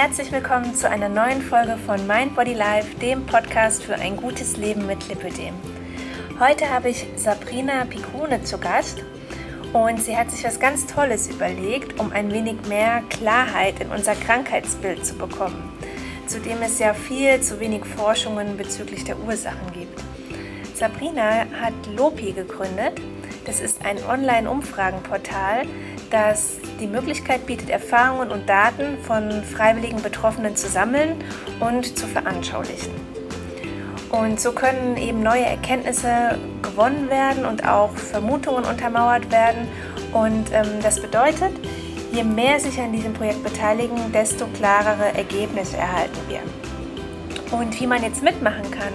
herzlich willkommen zu einer neuen Folge von Mind Body Life, dem Podcast für ein gutes Leben mit Lipödem. Heute habe ich Sabrina Picone zu Gast und sie hat sich was ganz Tolles überlegt, um ein wenig mehr Klarheit in unser Krankheitsbild zu bekommen, zu dem es ja viel zu wenig Forschungen bezüglich der Ursachen gibt. Sabrina hat Lopi gegründet. Das ist ein Online-Umfragenportal, das die Möglichkeit bietet, Erfahrungen und Daten von freiwilligen Betroffenen zu sammeln und zu veranschaulichen. Und so können eben neue Erkenntnisse gewonnen werden und auch Vermutungen untermauert werden. Und ähm, das bedeutet, je mehr sich an diesem Projekt beteiligen, desto klarere Ergebnisse erhalten wir. Und wie man jetzt mitmachen kann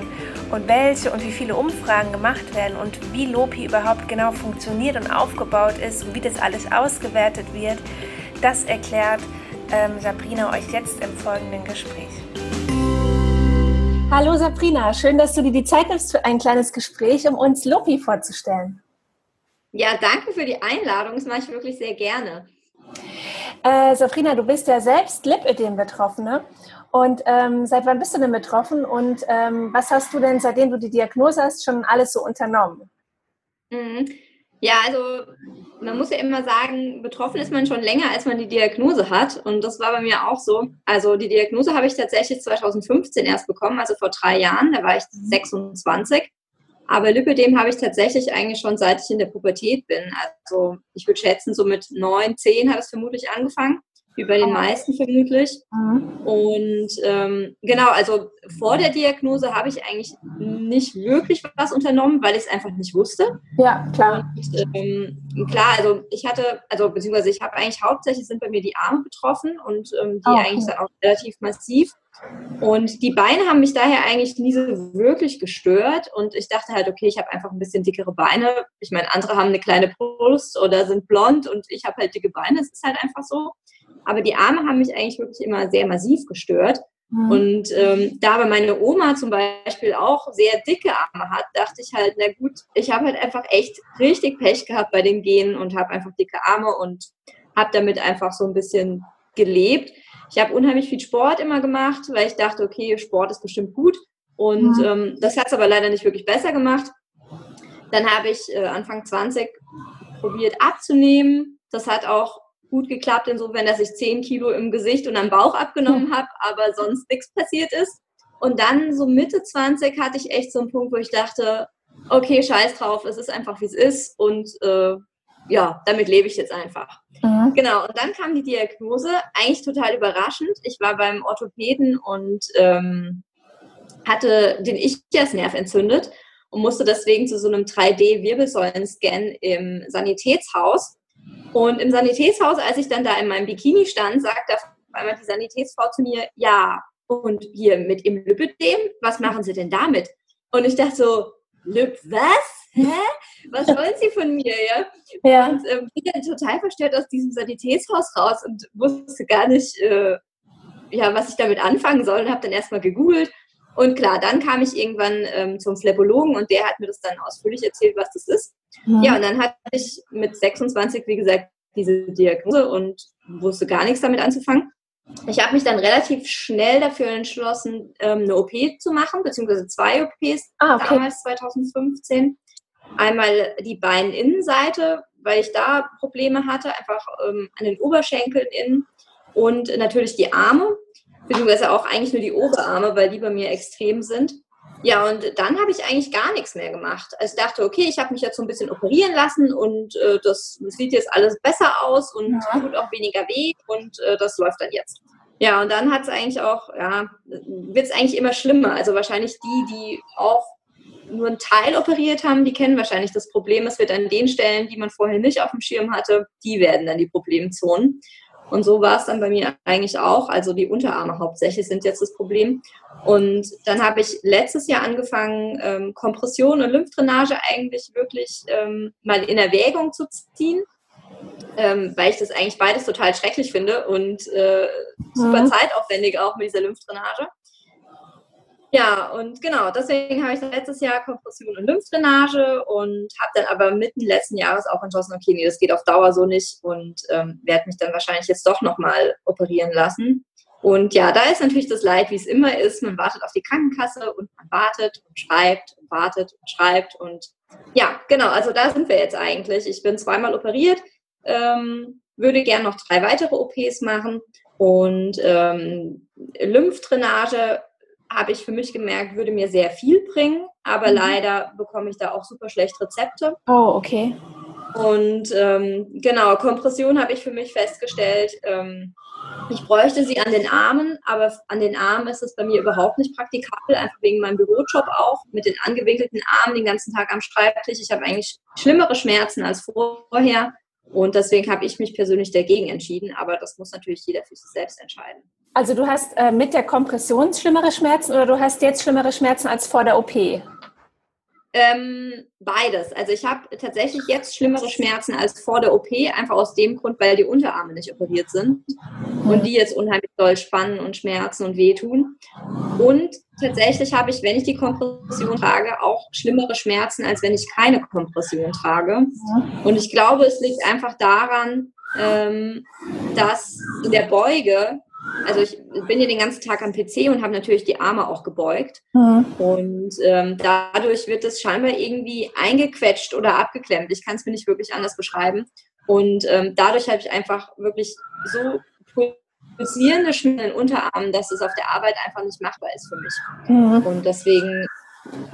und welche und wie viele Umfragen gemacht werden und wie Lopi überhaupt genau funktioniert und aufgebaut ist und wie das alles ausgewertet wird, das erklärt ähm, Sabrina euch jetzt im folgenden Gespräch. Hallo Sabrina, schön, dass du dir die Zeit nimmst für ein kleines Gespräch, um uns Lopi vorzustellen. Ja, danke für die Einladung, das mache ich wirklich sehr gerne. Äh, Sabrina, du bist ja selbst Lipödem-Betroffene und ähm, seit wann bist du denn betroffen und ähm, was hast du denn, seitdem du die Diagnose hast, schon alles so unternommen? Mhm. Ja, also man muss ja immer sagen, betroffen ist man schon länger, als man die Diagnose hat. Und das war bei mir auch so. Also die Diagnose habe ich tatsächlich 2015 erst bekommen, also vor drei Jahren. Da war ich 26. Aber Lipödem habe ich tatsächlich eigentlich schon seit ich in der Pubertät bin. Also ich würde schätzen, so mit neun, zehn hat es vermutlich angefangen wie bei den oh. meisten vermutlich. Mhm. Und ähm, genau, also vor der Diagnose habe ich eigentlich nicht wirklich was unternommen, weil ich es einfach nicht wusste. Ja, klar. Und, ähm, klar, also ich hatte, also beziehungsweise ich habe eigentlich hauptsächlich sind bei mir die Arme betroffen und ähm, die oh, okay. eigentlich dann auch relativ massiv. Und die Beine haben mich daher eigentlich nie so wirklich gestört. Und ich dachte halt, okay, ich habe einfach ein bisschen dickere Beine. Ich meine, andere haben eine kleine Brust oder sind blond und ich habe halt dicke Beine. Es ist halt einfach so. Aber die Arme haben mich eigentlich wirklich immer sehr massiv gestört. Mhm. Und ähm, da aber meine Oma zum Beispiel auch sehr dicke Arme hat, dachte ich halt, na gut, ich habe halt einfach echt richtig Pech gehabt bei den Genen und habe einfach dicke Arme und habe damit einfach so ein bisschen gelebt. Ich habe unheimlich viel Sport immer gemacht, weil ich dachte, okay, Sport ist bestimmt gut. Und mhm. ähm, das hat es aber leider nicht wirklich besser gemacht. Dann habe ich äh, Anfang 20 probiert abzunehmen. Das hat auch gut geklappt, insofern, dass ich 10 Kilo im Gesicht und am Bauch abgenommen hm. habe, aber sonst nichts passiert ist. Und dann so Mitte 20 hatte ich echt so einen Punkt, wo ich dachte, okay, scheiß drauf, es ist einfach wie es ist und äh, ja, damit lebe ich jetzt einfach. Mhm. Genau, und dann kam die Diagnose, eigentlich total überraschend. Ich war beim Orthopäden und ähm, hatte den Ischiasnerv entzündet und musste deswegen zu so einem 3D-Wirbelsäulen-Scan im Sanitätshaus. Und im Sanitätshaus, als ich dann da in meinem Bikini stand, sagte auf einmal die Sanitätsfrau zu mir, ja, und hier mit im Lipödem, was machen Sie denn damit? Und ich dachte so, Lip, was? Hä? Was wollen Sie von mir? Ja. ja. Und ähm, bin dann total verstört aus diesem Sanitätshaus raus und wusste gar nicht, äh, ja, was ich damit anfangen soll und habe dann erstmal gegoogelt. Und klar, dann kam ich irgendwann ähm, zum Phlebologen und der hat mir das dann ausführlich erzählt, was das ist. Mhm. Ja, und dann hatte ich mit 26, wie gesagt, diese Diagnose und wusste gar nichts damit anzufangen. Ich habe mich dann relativ schnell dafür entschlossen, ähm, eine OP zu machen, beziehungsweise zwei OPs ah, okay. damals 2015. Einmal die Beininnenseite, weil ich da Probleme hatte, einfach ähm, an den Oberschenkeln innen und natürlich die Arme, beziehungsweise auch eigentlich nur die Oberarme, weil die bei mir extrem sind. Ja, und dann habe ich eigentlich gar nichts mehr gemacht. Also ich dachte, okay, ich habe mich jetzt so ein bisschen operieren lassen und äh, das sieht jetzt alles besser aus und ja. tut auch weniger weh und äh, das läuft dann jetzt. Ja, und dann hat es eigentlich auch, ja, wird es eigentlich immer schlimmer. Also wahrscheinlich die, die auch nur einen Teil operiert haben, die kennen wahrscheinlich das Problem. Es wird an den Stellen, die man vorher nicht auf dem Schirm hatte, die werden dann die Problemzonen. Und so war es dann bei mir eigentlich auch. Also die Unterarme hauptsächlich sind jetzt das Problem. Und dann habe ich letztes Jahr angefangen, ähm, Kompression und Lymphdrainage eigentlich wirklich ähm, mal in Erwägung zu ziehen, ähm, weil ich das eigentlich beides total schrecklich finde und äh, super mhm. zeitaufwendig auch mit dieser Lymphdrainage. Ja, und genau, deswegen habe ich letztes Jahr Kompression und Lymphdrainage und habe dann aber mitten letzten Jahres auch entschlossen, okay, nee, das geht auf Dauer so nicht und ähm, werde mich dann wahrscheinlich jetzt doch nochmal operieren lassen. Und ja, da ist natürlich das Leid, wie es immer ist. Man wartet auf die Krankenkasse und man wartet und schreibt und wartet und schreibt. Und ja, genau, also da sind wir jetzt eigentlich. Ich bin zweimal operiert, ähm, würde gern noch drei weitere OPs machen. Und ähm, Lymphdrainage habe ich für mich gemerkt, würde mir sehr viel bringen. Aber mhm. leider bekomme ich da auch super schlecht Rezepte. Oh, okay. Und ähm, genau, Kompression habe ich für mich festgestellt. Ähm, ich bräuchte sie an den Armen, aber an den Armen ist es bei mir überhaupt nicht praktikabel, einfach wegen meinem Bürojob auch, mit den angewinkelten Armen den ganzen Tag am Schreibtisch. Ich habe eigentlich schlimmere Schmerzen als vorher und deswegen habe ich mich persönlich dagegen entschieden, aber das muss natürlich jeder für sich selbst entscheiden. Also du hast äh, mit der Kompression schlimmere Schmerzen oder du hast jetzt schlimmere Schmerzen als vor der OP? Ähm, beides. Also ich habe tatsächlich jetzt schlimmere Schmerzen als vor der OP, einfach aus dem Grund, weil die Unterarme nicht operiert sind und die jetzt unheimlich doll spannen und schmerzen und wehtun. Und tatsächlich habe ich, wenn ich die Kompression trage, auch schlimmere Schmerzen, als wenn ich keine Kompression trage. Und ich glaube, es liegt einfach daran, ähm, dass in der Beuge also ich bin hier den ganzen Tag am PC und habe natürlich die Arme auch gebeugt. Mhm. Und ähm, dadurch wird es scheinbar irgendwie eingequetscht oder abgeklemmt. Ich kann es mir nicht wirklich anders beschreiben. Und ähm, dadurch habe ich einfach wirklich so pulsierende Schmerzen in den Unterarmen, dass es auf der Arbeit einfach nicht machbar ist für mich. Mhm. Und deswegen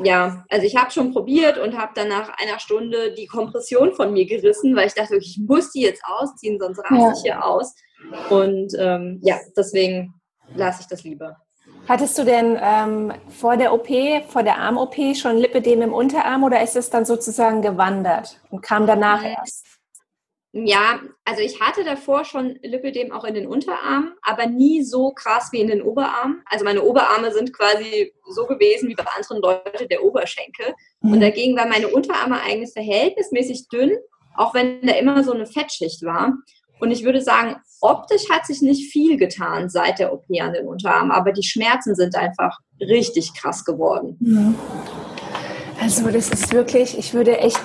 ja, also ich habe schon probiert und habe dann nach einer Stunde die Kompression von mir gerissen, weil ich dachte, ich muss die jetzt ausziehen, sonst raste ja. ich hier aus. Und ähm, ja, deswegen lasse ich das lieber. Hattest du denn ähm, vor der OP, vor der Arm-OP schon Lipidem im Unterarm oder ist es dann sozusagen gewandert und kam danach erst? Ja, also ich hatte davor schon Lipidem auch in den Unterarmen, aber nie so krass wie in den Oberarmen. Also meine Oberarme sind quasi so gewesen wie bei anderen Leuten der Oberschenkel. Mhm. Und dagegen war meine Unterarme eigentlich verhältnismäßig dünn, auch wenn da immer so eine Fettschicht war. Und ich würde sagen, optisch hat sich nicht viel getan seit der OP an den Unterarmen, aber die Schmerzen sind einfach richtig krass geworden. Ja. Also das ist wirklich, ich würde echt,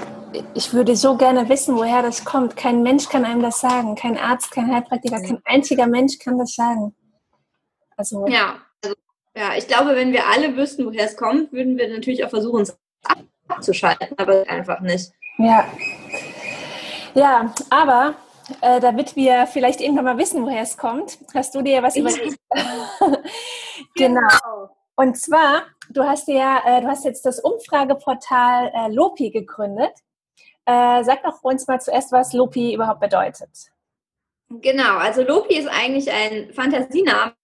ich würde so gerne wissen, woher das kommt. Kein Mensch kann einem das sagen, kein Arzt, kein Heilpraktiker, kein einziger Mensch kann das sagen. Also ja, also, ja, ich glaube, wenn wir alle wüssten, woher es kommt, würden wir natürlich auch versuchen, es abzuschalten, aber einfach nicht. Ja. Ja, aber äh, damit wir vielleicht irgendwann mal wissen, woher es kommt, hast du dir was überlegt. genau. genau. Und zwar, du hast ja, äh, du hast jetzt das Umfrageportal äh, Lopi gegründet. Äh, sag doch uns mal zuerst, was Lopi überhaupt bedeutet. Genau, also Lopi ist eigentlich ein Fantasiename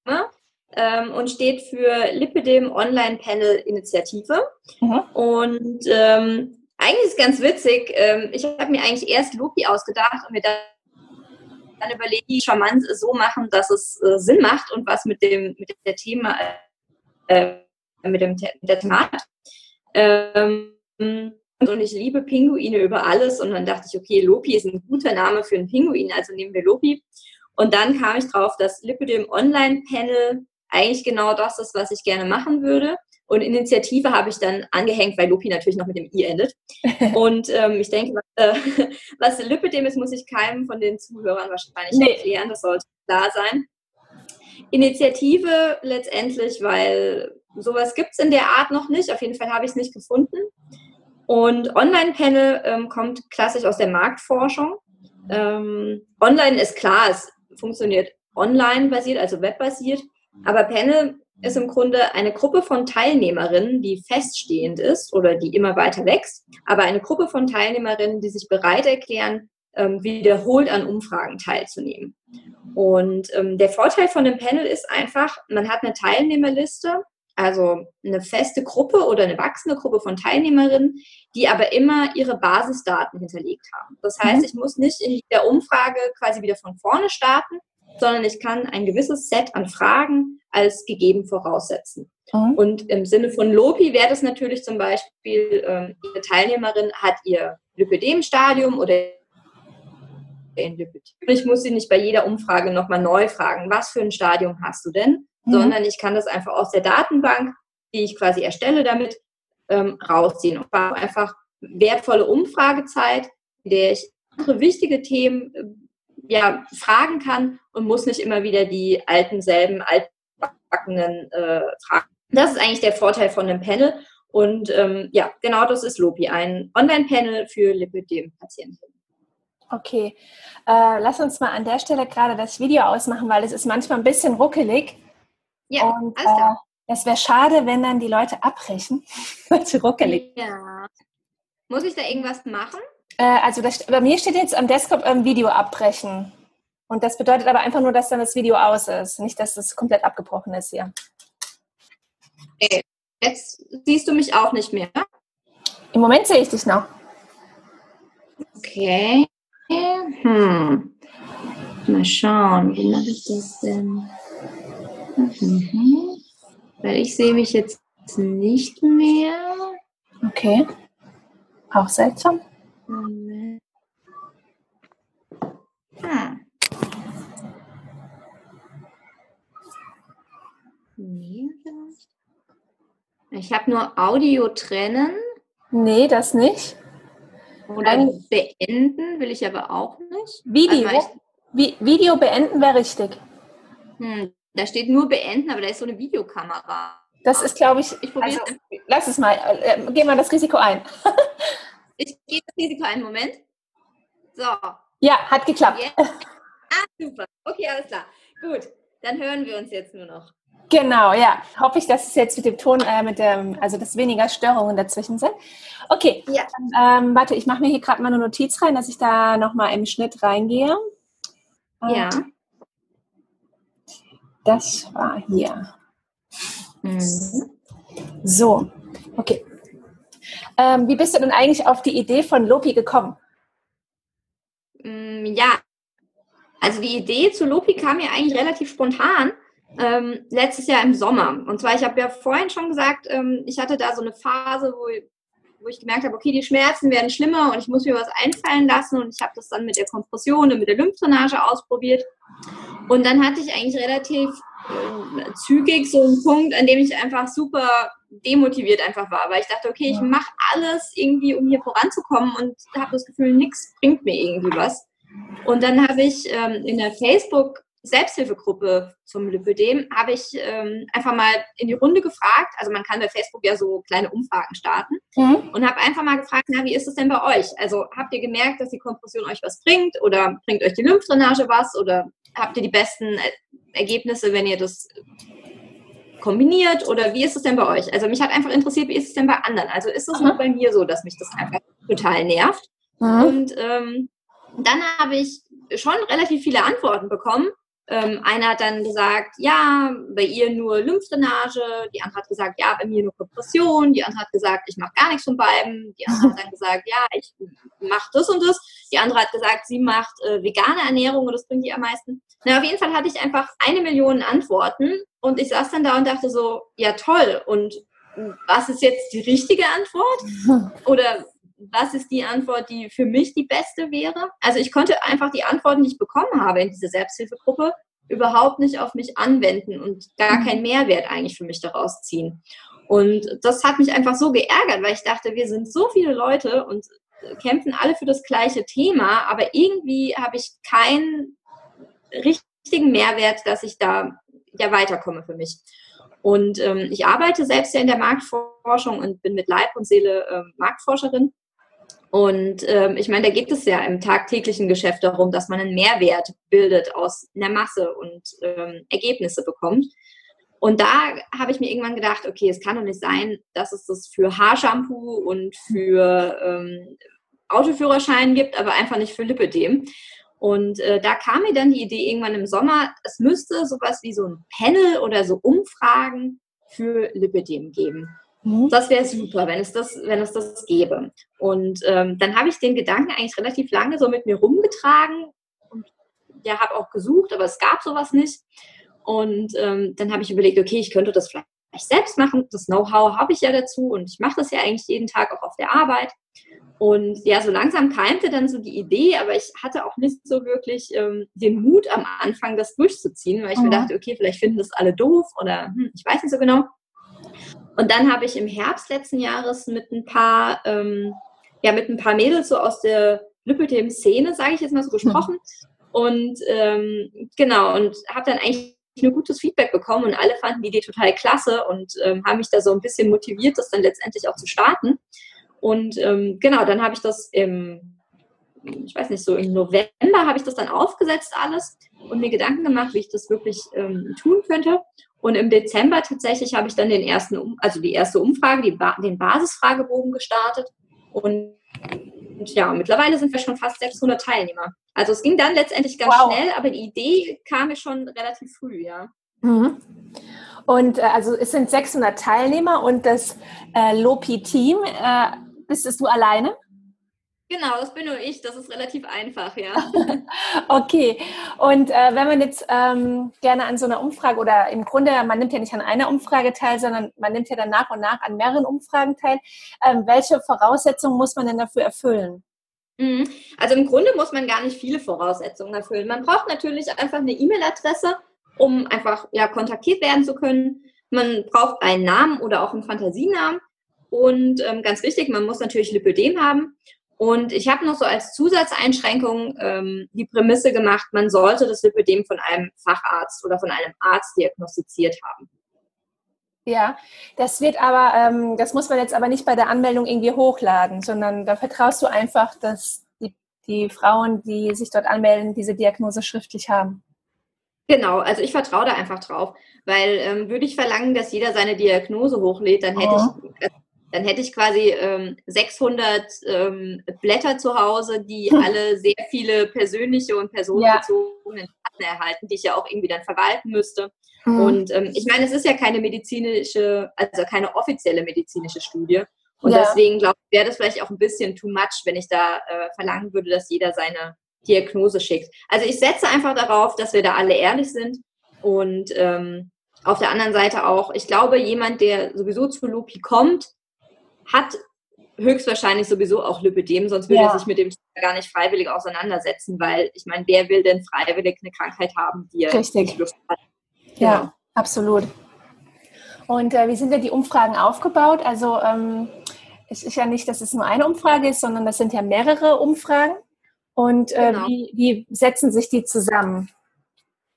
ähm, und steht für Lipidem Online Panel Initiative. Mhm. Und ähm, eigentlich ist es ganz witzig. Ähm, ich habe mir eigentlich erst Lopi ausgedacht und mir dann dann überlegen, wie charmant so machen, dass es äh, Sinn macht und was mit dem mit der Thema äh, mit dem mit der Thematik. Ähm, und ich liebe Pinguine über alles und dann dachte ich, okay, Lopi ist ein guter Name für einen Pinguin, also nehmen wir Lopi. Und dann kam ich drauf, dass Lipidem Online Panel eigentlich genau das ist, was ich gerne machen würde. Und Initiative habe ich dann angehängt, weil Lopi natürlich noch mit dem I endet. Und ähm, ich denke, was, äh, was Lipidem ist, muss ich keinem von den Zuhörern wahrscheinlich nee. erklären. Das sollte klar sein. Initiative letztendlich, weil sowas gibt es in der Art noch nicht. Auf jeden Fall habe ich es nicht gefunden. Und Online-Panel ähm, kommt klassisch aus der Marktforschung. Ähm, online ist klar, es funktioniert online basiert, also webbasiert. Aber Panel ist im Grunde eine Gruppe von Teilnehmerinnen, die feststehend ist oder die immer weiter wächst, aber eine Gruppe von Teilnehmerinnen, die sich bereit erklären, ähm, wiederholt an Umfragen teilzunehmen. Und ähm, der Vorteil von dem Panel ist einfach, man hat eine Teilnehmerliste, also eine feste Gruppe oder eine wachsende Gruppe von Teilnehmerinnen, die aber immer ihre Basisdaten hinterlegt haben. Das heißt, mhm. ich muss nicht in der Umfrage quasi wieder von vorne starten, sondern ich kann ein gewisses Set an Fragen als gegeben voraussetzen. Mhm. Und im Sinne von Lopi wäre das natürlich zum Beispiel, ähm, Ihre Teilnehmerin hat ihr Lipödem-Stadium oder in Lipödem. Ich muss sie nicht bei jeder Umfrage nochmal neu fragen, was für ein Stadium hast du denn? Mhm. Sondern ich kann das einfach aus der Datenbank, die ich quasi erstelle, damit ähm, rausziehen. Und einfach wertvolle Umfragezeit, in der ich andere wichtige Themen äh, ja, fragen kann und muss nicht immer wieder die alten, selben, altbackenen äh, Fragen. Das ist eigentlich der Vorteil von einem Panel. Und ähm, ja, genau das ist Lopi, ein Online-Panel für Lipödem-Patienten. Okay, äh, lass uns mal an der Stelle gerade das Video ausmachen, weil es ist manchmal ein bisschen ruckelig. Ja, und, alles klar. Äh, es wäre schade, wenn dann die Leute abbrechen, weil es ruckelig Ja. Muss ich da irgendwas machen? Äh, also das, bei mir steht jetzt am Desktop ähm, Video abbrechen. Und das bedeutet aber einfach nur, dass dann das Video aus ist. Nicht, dass es komplett abgebrochen ist hier. Okay. Jetzt siehst du mich auch nicht mehr. Im Moment sehe ich dich noch. Okay. Hm. Mal schauen, wie mache ich das denn? Mhm. Weil ich sehe mich jetzt nicht mehr. Okay. Auch seltsam. Hm. Nee, vielleicht. Ich habe nur Audio trennen. Nee, das nicht. Oder Ein beenden will ich aber auch nicht. Video. Also Vi Video beenden wäre richtig. Hm, da steht nur beenden, aber da ist so eine Videokamera. Das ist, glaube ich, ich also, lass es mal, äh, geh mal das Risiko ein. ich gehe das Risiko ein, Moment. So. Ja, hat geklappt. Jetzt. Ah, super. Okay, alles klar. Gut, dann hören wir uns jetzt nur noch. Genau, ja. Hoffe ich, dass es jetzt mit dem Ton, äh, mit dem, also dass weniger Störungen dazwischen sind. Okay, ja. ähm, warte, ich mache mir hier gerade mal eine Notiz rein, dass ich da nochmal im Schnitt reingehe. Ja. Ähm, das war hier. Mhm. So, okay. Ähm, wie bist du denn eigentlich auf die Idee von Lopi gekommen? Mm, ja, also die Idee zu Lopi kam mir eigentlich relativ spontan ähm, letztes Jahr im Sommer. Und zwar, ich habe ja vorhin schon gesagt, ähm, ich hatte da so eine Phase, wo, wo ich gemerkt habe, okay, die Schmerzen werden schlimmer und ich muss mir was einfallen lassen. Und ich habe das dann mit der Kompression und mit der Lymphdrainage ausprobiert. Und dann hatte ich eigentlich relativ äh, zügig so einen Punkt, an dem ich einfach super demotiviert einfach war, weil ich dachte, okay, ich mache alles irgendwie, um hier voranzukommen und habe das Gefühl, nichts bringt mir irgendwie was. Und dann habe ich ähm, in der Facebook Selbsthilfegruppe zum Lipödem habe ich ähm, einfach mal in die Runde gefragt. Also man kann bei Facebook ja so kleine Umfragen starten mhm. und habe einfach mal gefragt, na, wie ist es denn bei euch? Also habt ihr gemerkt, dass die Kompression euch was bringt oder bringt euch die Lymphdrainage was oder habt ihr die besten Ergebnisse, wenn ihr das kombiniert oder wie ist es denn bei euch? Also mich hat einfach interessiert, wie ist es denn bei anderen? Also ist es nur bei mir so, dass mich das einfach total nervt? Mhm. Und ähm, dann habe ich schon relativ viele Antworten bekommen ähm, einer hat dann gesagt, ja, bei ihr nur Lymphdrainage. Die andere hat gesagt, ja, bei mir nur Kompression. Die andere hat gesagt, ich mache gar nichts von beiden. Die andere hat dann gesagt, ja, ich mache das und das. Die andere hat gesagt, sie macht äh, vegane Ernährung und das bringt ihr am meisten. Na, auf jeden Fall hatte ich einfach eine Million Antworten und ich saß dann da und dachte so, ja toll. Und was ist jetzt die richtige Antwort? Oder was ist die Antwort, die für mich die beste wäre? Also ich konnte einfach die Antworten, die ich bekommen habe in dieser Selbsthilfegruppe, überhaupt nicht auf mich anwenden und gar mhm. keinen Mehrwert eigentlich für mich daraus ziehen. Und das hat mich einfach so geärgert, weil ich dachte, wir sind so viele Leute und kämpfen alle für das gleiche Thema, aber irgendwie habe ich keinen richtigen Mehrwert, dass ich da ja weiterkomme für mich. Und ähm, ich arbeite selbst ja in der Marktforschung und bin mit Leib und Seele äh, Marktforscherin. Und ähm, ich meine, da geht es ja im tagtäglichen Geschäft darum, dass man einen Mehrwert bildet aus einer Masse und ähm, Ergebnisse bekommt. Und da habe ich mir irgendwann gedacht, okay, es kann doch nicht sein, dass es das für Haarshampoo und für ähm, Autoführerschein gibt, aber einfach nicht für Lipödem. Und äh, da kam mir dann die Idee irgendwann im Sommer, es müsste sowas wie so ein Panel oder so Umfragen für Lipödem geben. Mhm. Das wäre super, wenn es das, wenn es das gäbe. Und ähm, dann habe ich den Gedanken eigentlich relativ lange so mit mir rumgetragen und ja, habe auch gesucht, aber es gab sowas nicht. Und ähm, dann habe ich überlegt, okay, ich könnte das vielleicht selbst machen. Das Know-how habe ich ja dazu und ich mache das ja eigentlich jeden Tag auch auf der Arbeit. Und ja, so langsam keimte dann so die Idee, aber ich hatte auch nicht so wirklich ähm, den Mut am Anfang, das durchzuziehen, weil ich mhm. mir dachte, okay, vielleicht finden das alle doof oder hm, ich weiß nicht so genau. Und dann habe ich im Herbst letzten Jahres mit ein paar, ähm, ja, mit ein paar Mädels so aus der Lüppelthemen-Szene, sage ich jetzt mal so, gesprochen. Und ähm, genau, und habe dann eigentlich nur gutes Feedback bekommen und alle fanden die Idee total klasse und ähm, haben mich da so ein bisschen motiviert, das dann letztendlich auch zu starten. Und ähm, genau, dann habe ich das im, ich weiß nicht, so im November habe ich das dann aufgesetzt alles und mir Gedanken gemacht, wie ich das wirklich ähm, tun könnte. Und im Dezember tatsächlich habe ich dann den ersten, also die erste Umfrage, die ba den Basisfragebogen gestartet. Und, und, ja, mittlerweile sind wir schon fast 600 Teilnehmer. Also es ging dann letztendlich ganz wow. schnell, aber die Idee kam mir schon relativ früh, ja. Mhm. Und äh, also es sind 600 Teilnehmer und das äh, Lopi-Team, äh, bist es du alleine? Genau, das bin nur ich. Das ist relativ einfach, ja. okay. Und äh, wenn man jetzt ähm, gerne an so einer Umfrage oder im Grunde, man nimmt ja nicht an einer Umfrage teil, sondern man nimmt ja dann nach und nach an mehreren Umfragen teil. Ähm, welche Voraussetzungen muss man denn dafür erfüllen? Mhm. Also im Grunde muss man gar nicht viele Voraussetzungen erfüllen. Man braucht natürlich einfach eine E-Mail-Adresse, um einfach ja, kontaktiert werden zu können. Man braucht einen Namen oder auch einen Fantasienamen. Und ähm, ganz wichtig, man muss natürlich Lipödem haben. Und ich habe noch so als Zusatzeinschränkung ähm, die Prämisse gemacht, man sollte das Lipödem von einem Facharzt oder von einem Arzt diagnostiziert haben. Ja, das wird aber, ähm, das muss man jetzt aber nicht bei der Anmeldung irgendwie hochladen, sondern da vertraust du einfach, dass die, die Frauen, die sich dort anmelden, diese Diagnose schriftlich haben. Genau, also ich vertraue da einfach drauf, weil ähm, würde ich verlangen, dass jeder seine Diagnose hochlädt, dann hätte oh. ich, dann hätte ich quasi ähm, 600 ähm, Blätter zu Hause, die alle sehr viele persönliche und personenbezogene. Daten erhalten, die ich ja auch irgendwie dann verwalten müsste. Mhm. Und ähm, ich meine, es ist ja keine medizinische, also keine offizielle medizinische Studie. Und ja. deswegen glaube ich, wäre das vielleicht auch ein bisschen too much, wenn ich da äh, verlangen würde, dass jeder seine Diagnose schickt. Also ich setze einfach darauf, dass wir da alle ehrlich sind und ähm, auf der anderen Seite auch, ich glaube, jemand, der sowieso zu Lupi kommt, hat höchstwahrscheinlich sowieso auch Lipidem, sonst würde ja. er sich mit dem gar nicht freiwillig auseinandersetzen, weil ich meine, wer will denn freiwillig eine Krankheit haben, die er Richtig. nicht Lust hat? Genau. Ja, absolut. Und äh, wie sind denn die Umfragen aufgebaut? Also ähm, es ist ja nicht, dass es nur eine Umfrage ist, sondern das sind ja mehrere Umfragen. Und äh, genau. wie, wie setzen sich die zusammen?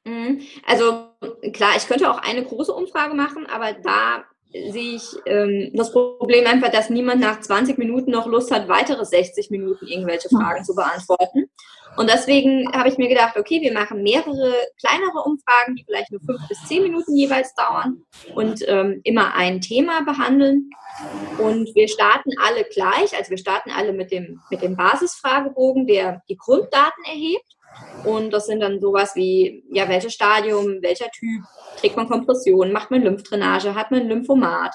Mhm. Also klar, ich könnte auch eine große Umfrage machen, aber da sehe ich ähm, das Problem einfach, dass niemand nach 20 Minuten noch Lust hat, weitere 60 Minuten irgendwelche Fragen zu beantworten. Und deswegen habe ich mir gedacht, okay, wir machen mehrere kleinere Umfragen, die vielleicht nur fünf bis zehn Minuten jeweils dauern und ähm, immer ein Thema behandeln. Und wir starten alle gleich, also wir starten alle mit dem, mit dem Basisfragebogen, der die Grunddaten erhebt. Und das sind dann sowas wie, ja, welches Stadium, welcher Typ, trägt man Kompression, macht man Lymphdrainage, hat man Lymphomat,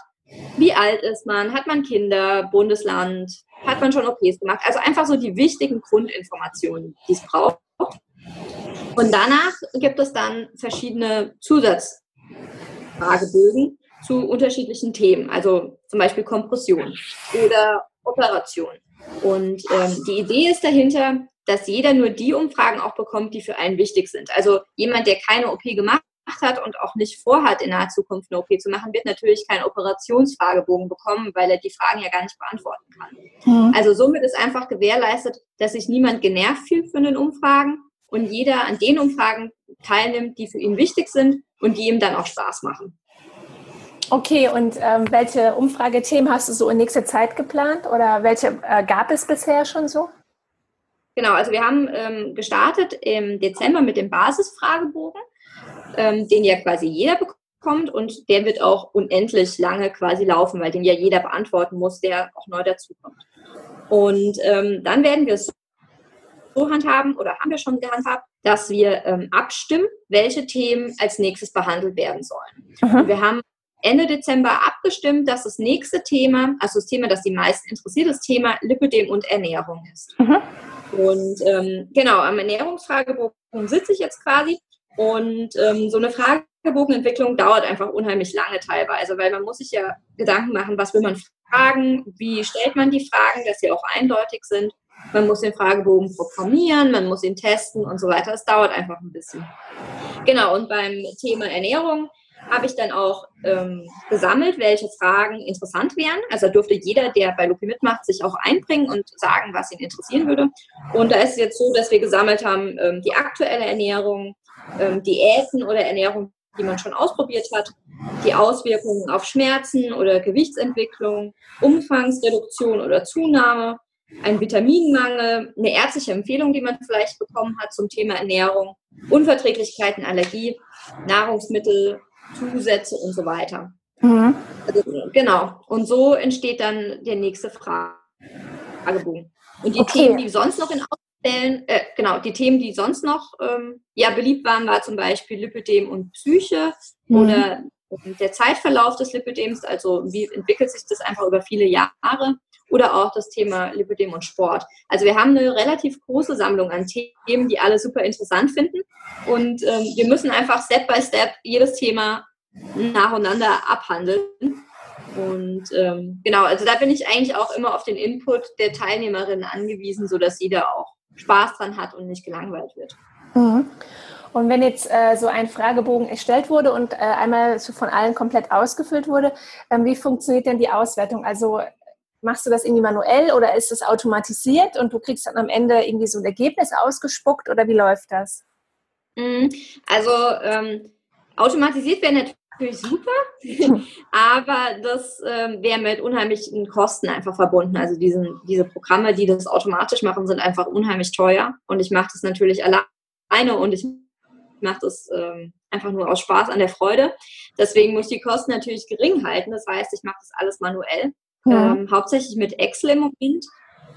wie alt ist man, hat man Kinder, Bundesland, hat man schon OPs gemacht. Also einfach so die wichtigen Grundinformationen, die es braucht. Und danach gibt es dann verschiedene Zusatzfragebögen zu unterschiedlichen Themen, also zum Beispiel Kompression oder Operation. Und ähm, die Idee ist dahinter, dass jeder nur die Umfragen auch bekommt, die für einen wichtig sind. Also jemand, der keine OP gemacht hat und auch nicht vorhat, in naher Zukunft eine OP zu machen, wird natürlich keinen Operationsfragebogen bekommen, weil er die Fragen ja gar nicht beantworten kann. Mhm. Also somit ist einfach gewährleistet, dass sich niemand genervt fühlt von den Umfragen und jeder an den Umfragen teilnimmt, die für ihn wichtig sind und die ihm dann auch Spaß machen. Okay, und ähm, welche Umfragethemen hast du so in nächster Zeit geplant oder welche äh, gab es bisher schon so? Genau, also wir haben ähm, gestartet im Dezember mit dem Basisfragebogen, ähm, den ja quasi jeder bekommt und der wird auch unendlich lange quasi laufen, weil den ja jeder beantworten muss, der auch neu dazukommt. Und ähm, dann werden wir es so handhaben oder haben wir schon gehandhabt, dass wir ähm, abstimmen, welche Themen als nächstes behandelt werden sollen. Wir haben Ende Dezember abgestimmt, dass das nächste Thema, also das Thema, das die meisten interessiert, das Thema Lipidem und Ernährung ist. Mhm. Und ähm, genau, am Ernährungsfragebogen sitze ich jetzt quasi. Und ähm, so eine Fragebogenentwicklung dauert einfach unheimlich lange teilweise, weil man muss sich ja Gedanken machen, was will man fragen, wie stellt man die Fragen, dass sie auch eindeutig sind. Man muss den Fragebogen programmieren, man muss ihn testen und so weiter. Es dauert einfach ein bisschen. Genau, und beim Thema Ernährung habe ich dann auch ähm, gesammelt, welche Fragen interessant wären. Also durfte jeder, der bei Lupi mitmacht, sich auch einbringen und sagen, was ihn interessieren würde. Und da ist es jetzt so, dass wir gesammelt haben, ähm, die aktuelle Ernährung, ähm, Diäten oder Ernährung, die man schon ausprobiert hat, die Auswirkungen auf Schmerzen oder Gewichtsentwicklung, Umfangsreduktion oder Zunahme, ein Vitaminmangel, eine ärztliche Empfehlung, die man vielleicht bekommen hat zum Thema Ernährung, Unverträglichkeiten, Allergie, Nahrungsmittel, Zusätze und so weiter. Mhm. Also, genau. Und so entsteht dann der nächste Fragebogen. Und die okay. Themen, die sonst noch in Ausstellen, äh, genau, die Themen, die sonst noch ähm, ja beliebt waren, war zum Beispiel Lipödem und Psyche mhm. oder der Zeitverlauf des Lipödems, also wie entwickelt sich das einfach über viele Jahre oder auch das Thema Lipödem und Sport. Also wir haben eine relativ große Sammlung an Themen, die alle super interessant finden und ähm, wir müssen einfach Step by Step jedes Thema nacheinander abhandeln. Und ähm, genau, also da bin ich eigentlich auch immer auf den Input der Teilnehmerinnen angewiesen, sodass jeder auch Spaß dran hat und nicht gelangweilt wird. Mhm. Und wenn jetzt äh, so ein Fragebogen erstellt wurde und äh, einmal von allen komplett ausgefüllt wurde, ähm, wie funktioniert denn die Auswertung? Also machst du das irgendwie manuell oder ist es automatisiert und du kriegst dann am Ende irgendwie so ein Ergebnis ausgespuckt oder wie läuft das? Mhm. Also ähm, automatisiert wäre natürlich super, aber das ähm, wäre mit unheimlichen Kosten einfach verbunden. Also diesen, diese Programme, die das automatisch machen, sind einfach unheimlich teuer und ich mache das natürlich alleine und ich mache das ähm, einfach nur aus Spaß an der Freude. Deswegen muss ich die Kosten natürlich gering halten. Das heißt, ich mache das alles manuell, ja. ähm, hauptsächlich mit Excel im Moment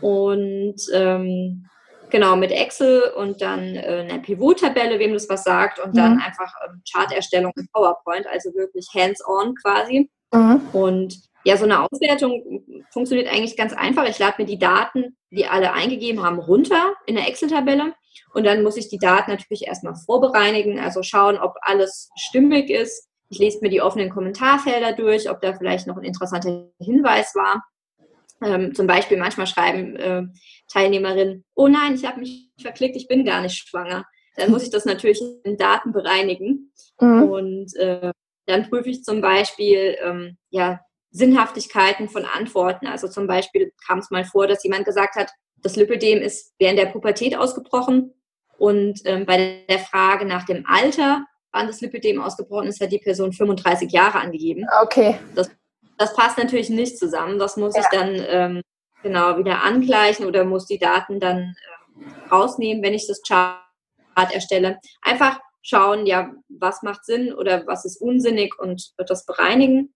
und ähm, genau mit Excel und dann äh, eine Pivot-Tabelle, wem das was sagt und dann mhm. einfach ähm, Charterstellung in PowerPoint, also wirklich hands-on quasi. Mhm. Und ja, so eine Auswertung funktioniert eigentlich ganz einfach. Ich lade mir die Daten, die alle eingegeben haben, runter in der Excel-Tabelle und dann muss ich die Daten natürlich erstmal vorbereinigen, also schauen, ob alles stimmig ist. Ich lese mir die offenen Kommentarfelder durch, ob da vielleicht noch ein interessanter Hinweis war. Ähm, zum Beispiel manchmal schreiben äh, Teilnehmerinnen, oh nein, ich habe mich verklickt, ich bin gar nicht schwanger. Dann muss ich das natürlich in Daten bereinigen. Mhm. Und äh, dann prüfe ich zum Beispiel ähm, ja, Sinnhaftigkeiten von Antworten. Also zum Beispiel kam es mal vor, dass jemand gesagt hat, das Lipödem ist während der Pubertät ausgebrochen und ähm, bei der Frage nach dem Alter, wann das Lipidem ausgebrochen ist, hat die Person 35 Jahre angegeben. Okay. Das, das passt natürlich nicht zusammen. Das muss ja. ich dann ähm, genau wieder angleichen oder muss die Daten dann äh, rausnehmen, wenn ich das Chart erstelle. Einfach schauen, ja, was macht Sinn oder was ist unsinnig und das bereinigen.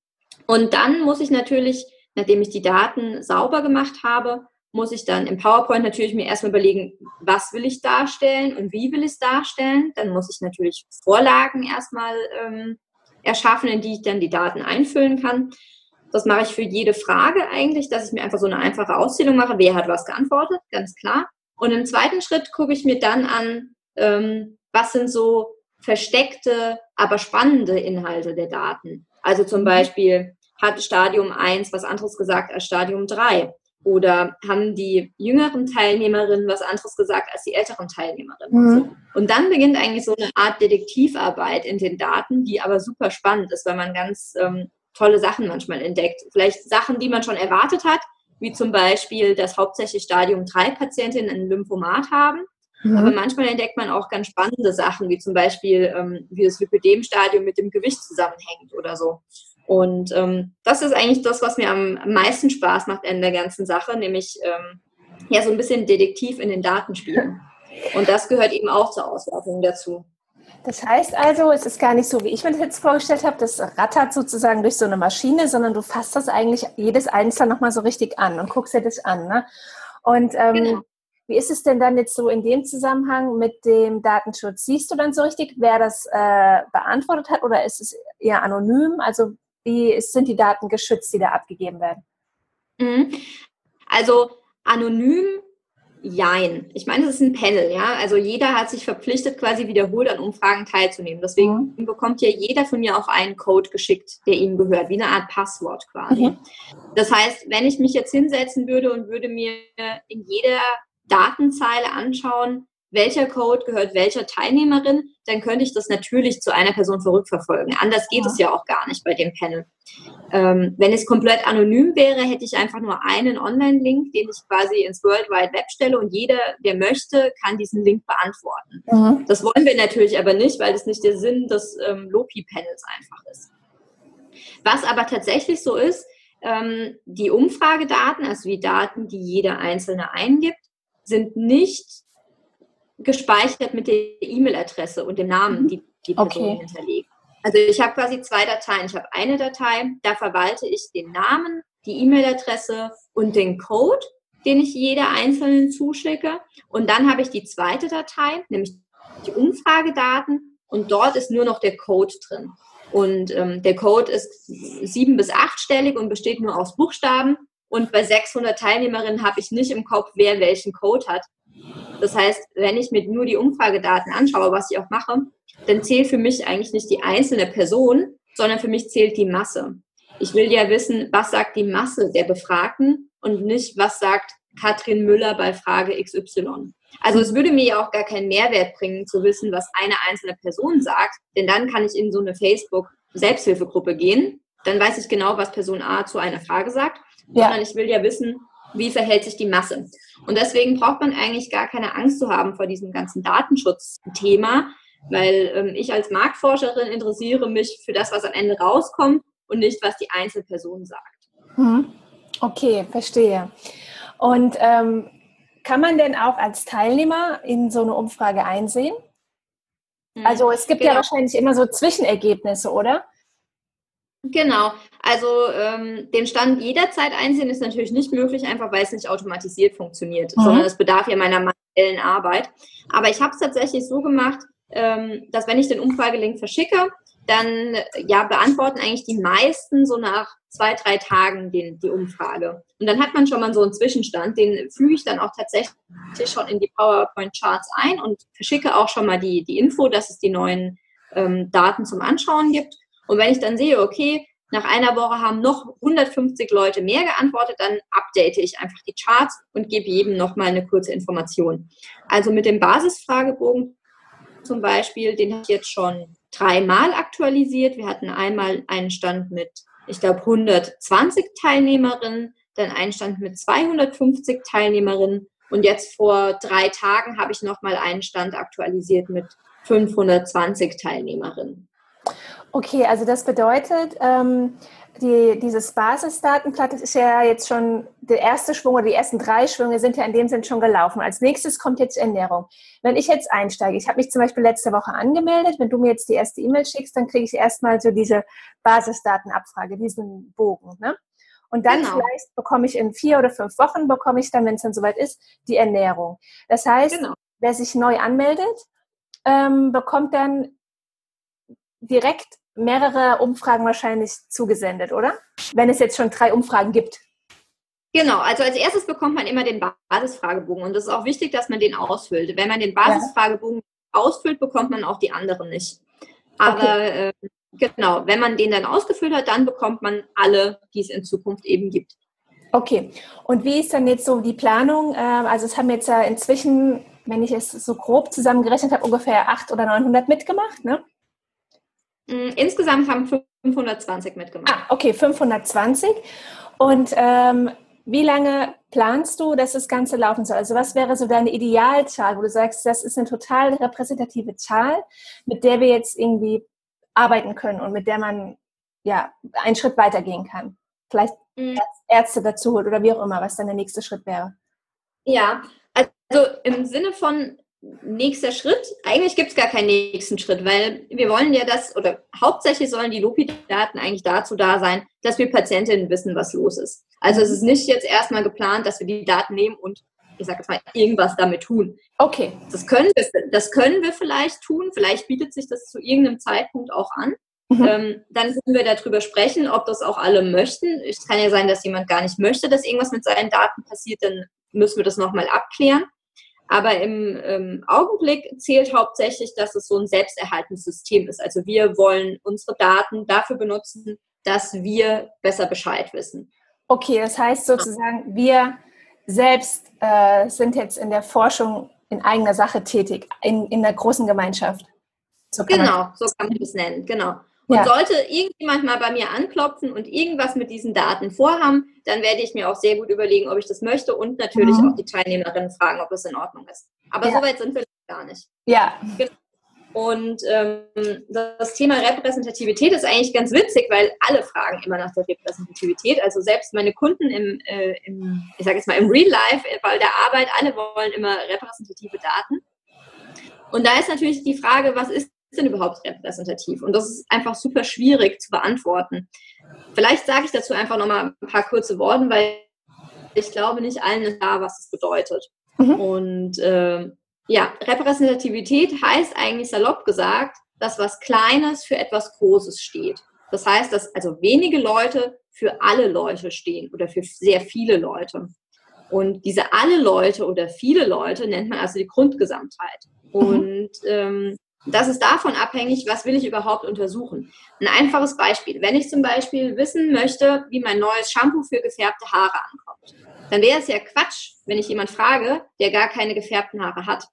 Und dann muss ich natürlich, nachdem ich die Daten sauber gemacht habe, muss ich dann im PowerPoint natürlich mir erstmal überlegen, was will ich darstellen und wie will ich es darstellen. Dann muss ich natürlich Vorlagen erstmal ähm, erschaffen, in die ich dann die Daten einfüllen kann. Das mache ich für jede Frage eigentlich, dass ich mir einfach so eine einfache Auszählung mache, wer hat was geantwortet, ganz klar. Und im zweiten Schritt gucke ich mir dann an, ähm, was sind so versteckte, aber spannende Inhalte der Daten. Also zum mhm. Beispiel hat Stadium 1 was anderes gesagt als Stadium 3 oder haben die jüngeren Teilnehmerinnen was anderes gesagt als die älteren Teilnehmerinnen. Mhm. Und dann beginnt eigentlich so eine Art Detektivarbeit in den Daten, die aber super spannend ist, weil man ganz ähm, tolle Sachen manchmal entdeckt. Vielleicht Sachen, die man schon erwartet hat, wie zum Beispiel, dass hauptsächlich Stadium 3 Patientinnen ein Lymphomat haben. Mhm. Aber manchmal entdeckt man auch ganz spannende Sachen, wie zum Beispiel, ähm, wie das Lipödem-Stadium mit dem Gewicht zusammenhängt oder so. Und ähm, das ist eigentlich das, was mir am meisten Spaß macht in der ganzen Sache, nämlich ähm, ja so ein bisschen Detektiv in den Daten spielen. Und das gehört eben auch zur Auswertung dazu. Das heißt also, es ist gar nicht so, wie ich mir das jetzt vorgestellt habe, das rattert sozusagen durch so eine Maschine, sondern du fasst das eigentlich jedes Einzelne nochmal so richtig an und guckst dir das an. Ne? Und ähm, genau. wie ist es denn dann jetzt so in dem Zusammenhang mit dem Datenschutz? Siehst du dann so richtig, wer das äh, beantwortet hat oder ist es eher anonym? Also wie sind die Daten geschützt, die da abgegeben werden? Mhm. Also anonym, jein. Ich meine, es ist ein Panel, ja. Also jeder hat sich verpflichtet, quasi wiederholt an Umfragen teilzunehmen. Deswegen mhm. bekommt ja jeder von mir auch einen Code geschickt, der ihm gehört, wie eine Art Passwort quasi. Mhm. Das heißt, wenn ich mich jetzt hinsetzen würde und würde mir in jeder Datenzeile anschauen, welcher Code gehört welcher Teilnehmerin, dann könnte ich das natürlich zu einer Person zurückverfolgen. Anders geht ja. es ja auch gar nicht bei dem Panel. Ähm, wenn es komplett anonym wäre, hätte ich einfach nur einen Online-Link, den ich quasi ins World Wide Web stelle und jeder, der möchte, kann diesen Link beantworten. Mhm. Das wollen wir natürlich aber nicht, weil das nicht der Sinn des ähm, Lopi-Panels einfach ist. Was aber tatsächlich so ist, ähm, die Umfragedaten, also die Daten, die jeder Einzelne eingibt, sind nicht gespeichert mit der E-Mail-Adresse und dem Namen, mhm. die die Person okay. hinterlegt. Also ich habe quasi zwei Dateien. Ich habe eine Datei, da verwalte ich den Namen, die E-Mail-Adresse und den Code, den ich jeder Einzelnen zuschicke. Und dann habe ich die zweite Datei, nämlich die Umfragedaten. Und dort ist nur noch der Code drin. Und ähm, der Code ist sieben- bis achtstellig und besteht nur aus Buchstaben. Und bei 600 Teilnehmerinnen habe ich nicht im Kopf, wer welchen Code hat. Das heißt, wenn ich mir nur die Umfragedaten anschaue, was ich auch mache, dann zählt für mich eigentlich nicht die einzelne Person, sondern für mich zählt die Masse. Ich will ja wissen, was sagt die Masse der Befragten und nicht, was sagt Katrin Müller bei Frage XY. Also es würde mir ja auch gar keinen Mehrwert bringen, zu wissen, was eine einzelne Person sagt, denn dann kann ich in so eine Facebook-Selbsthilfegruppe gehen. Dann weiß ich genau, was Person A zu einer Frage sagt, ja. sondern ich will ja wissen, wie verhält sich die Masse. Und deswegen braucht man eigentlich gar keine Angst zu haben vor diesem ganzen Datenschutzthema, weil ähm, ich als Marktforscherin interessiere mich für das, was am Ende rauskommt und nicht, was die Einzelperson sagt. Hm. Okay, verstehe. Und ähm, kann man denn auch als Teilnehmer in so eine Umfrage einsehen? Hm. Also es gibt genau. ja wahrscheinlich immer so Zwischenergebnisse, oder? Genau, also ähm, den Stand jederzeit einsehen ist natürlich nicht möglich, einfach weil es nicht automatisiert funktioniert, mhm. sondern es bedarf ja meiner manuellen Arbeit. Aber ich habe es tatsächlich so gemacht, ähm, dass wenn ich den Umfragelink verschicke, dann ja beantworten eigentlich die meisten so nach zwei, drei Tagen den, die Umfrage. Und dann hat man schon mal so einen Zwischenstand, den füge ich dann auch tatsächlich schon in die PowerPoint-Charts ein und verschicke auch schon mal die, die Info, dass es die neuen ähm, Daten zum Anschauen gibt. Und wenn ich dann sehe, okay, nach einer Woche haben noch 150 Leute mehr geantwortet, dann update ich einfach die Charts und gebe jedem nochmal eine kurze Information. Also mit dem Basisfragebogen zum Beispiel, den habe ich jetzt schon dreimal aktualisiert. Wir hatten einmal einen Stand mit, ich glaube, 120 Teilnehmerinnen, dann einen Stand mit 250 Teilnehmerinnen und jetzt vor drei Tagen habe ich nochmal einen Stand aktualisiert mit 520 Teilnehmerinnen. Okay, also das bedeutet, ähm, die, dieses Basisdatenblatt ist ja jetzt schon der erste Schwung oder die ersten drei Schwünge sind ja in dem Sinn schon gelaufen. Als nächstes kommt jetzt Ernährung. Wenn ich jetzt einsteige, ich habe mich zum Beispiel letzte Woche angemeldet, wenn du mir jetzt die erste E-Mail schickst, dann kriege ich erstmal so diese Basisdatenabfrage, diesen Bogen. Ne? Und dann genau. vielleicht bekomme ich in vier oder fünf Wochen, bekomme ich dann, wenn es dann soweit ist, die Ernährung. Das heißt, genau. wer sich neu anmeldet, ähm, bekommt dann direkt mehrere Umfragen wahrscheinlich zugesendet, oder? Wenn es jetzt schon drei Umfragen gibt. Genau, also als erstes bekommt man immer den Basisfragebogen und es ist auch wichtig, dass man den ausfüllt. Wenn man den Basisfragebogen ja. ausfüllt, bekommt man auch die anderen nicht. Aber okay. äh, genau, wenn man den dann ausgefüllt hat, dann bekommt man alle, die es in Zukunft eben gibt. Okay, und wie ist dann jetzt so die Planung? Ähm, also es haben jetzt ja inzwischen, wenn ich es so grob zusammengerechnet habe, ungefähr 800 oder 900 mitgemacht, ne? Mm, insgesamt haben 520 mitgemacht. Ah, okay, 520. Und ähm, wie lange planst du, dass das Ganze laufen soll? Also was wäre so deine Idealzahl, wo du sagst, das ist eine total repräsentative Zahl, mit der wir jetzt irgendwie arbeiten können und mit der man ja einen Schritt weitergehen kann? Vielleicht mhm. Ärzte dazu holt oder wie auch immer, was dann der nächste Schritt wäre. Ja, also im Sinne von nächster Schritt? Eigentlich gibt es gar keinen nächsten Schritt, weil wir wollen ja das, oder hauptsächlich sollen die Lopi-Daten eigentlich dazu da sein, dass wir Patientinnen wissen, was los ist. Also es ist nicht jetzt erstmal geplant, dass wir die Daten nehmen und ich sage jetzt mal, irgendwas damit tun. Okay. Das können, wir, das können wir vielleicht tun. Vielleicht bietet sich das zu irgendeinem Zeitpunkt auch an. Mhm. Ähm, dann können wir darüber sprechen, ob das auch alle möchten. Es kann ja sein, dass jemand gar nicht möchte, dass irgendwas mit seinen Daten passiert. Dann müssen wir das nochmal abklären. Aber im ähm, Augenblick zählt hauptsächlich, dass es so ein selbsterhaltendes System ist. Also wir wollen unsere Daten dafür benutzen, dass wir besser Bescheid wissen. Okay, das heißt sozusagen, wir selbst äh, sind jetzt in der Forschung in eigener Sache tätig, in, in der großen Gemeinschaft. So genau, so kann man das nennen, genau. Und ja. sollte irgendjemand mal bei mir anklopfen und irgendwas mit diesen Daten vorhaben, dann werde ich mir auch sehr gut überlegen, ob ich das möchte und natürlich mhm. auch die Teilnehmerinnen fragen, ob das in Ordnung ist. Aber ja. so weit sind wir gar nicht. Ja. Genau. Und ähm, das Thema Repräsentativität ist eigentlich ganz witzig, weil alle fragen immer nach der Repräsentativität. Also selbst meine Kunden im, äh, im ich sage jetzt mal im Real Life, bei der Arbeit, alle wollen immer repräsentative Daten. Und da ist natürlich die Frage, was ist denn überhaupt repräsentativ? Und das ist einfach super schwierig zu beantworten. Vielleicht sage ich dazu einfach nochmal ein paar kurze Worte, weil ich glaube, nicht allen ist klar, was es bedeutet. Mhm. Und äh, ja, Repräsentativität heißt eigentlich salopp gesagt, dass was Kleines für etwas Großes steht. Das heißt, dass also wenige Leute für alle Leute stehen oder für sehr viele Leute. Und diese alle Leute oder viele Leute nennt man also die Grundgesamtheit. Mhm. Und ähm, das ist davon abhängig, was will ich überhaupt untersuchen. Ein einfaches Beispiel. Wenn ich zum Beispiel wissen möchte, wie mein neues Shampoo für gefärbte Haare ankommt, dann wäre es ja Quatsch, wenn ich jemand frage, der gar keine gefärbten Haare hat.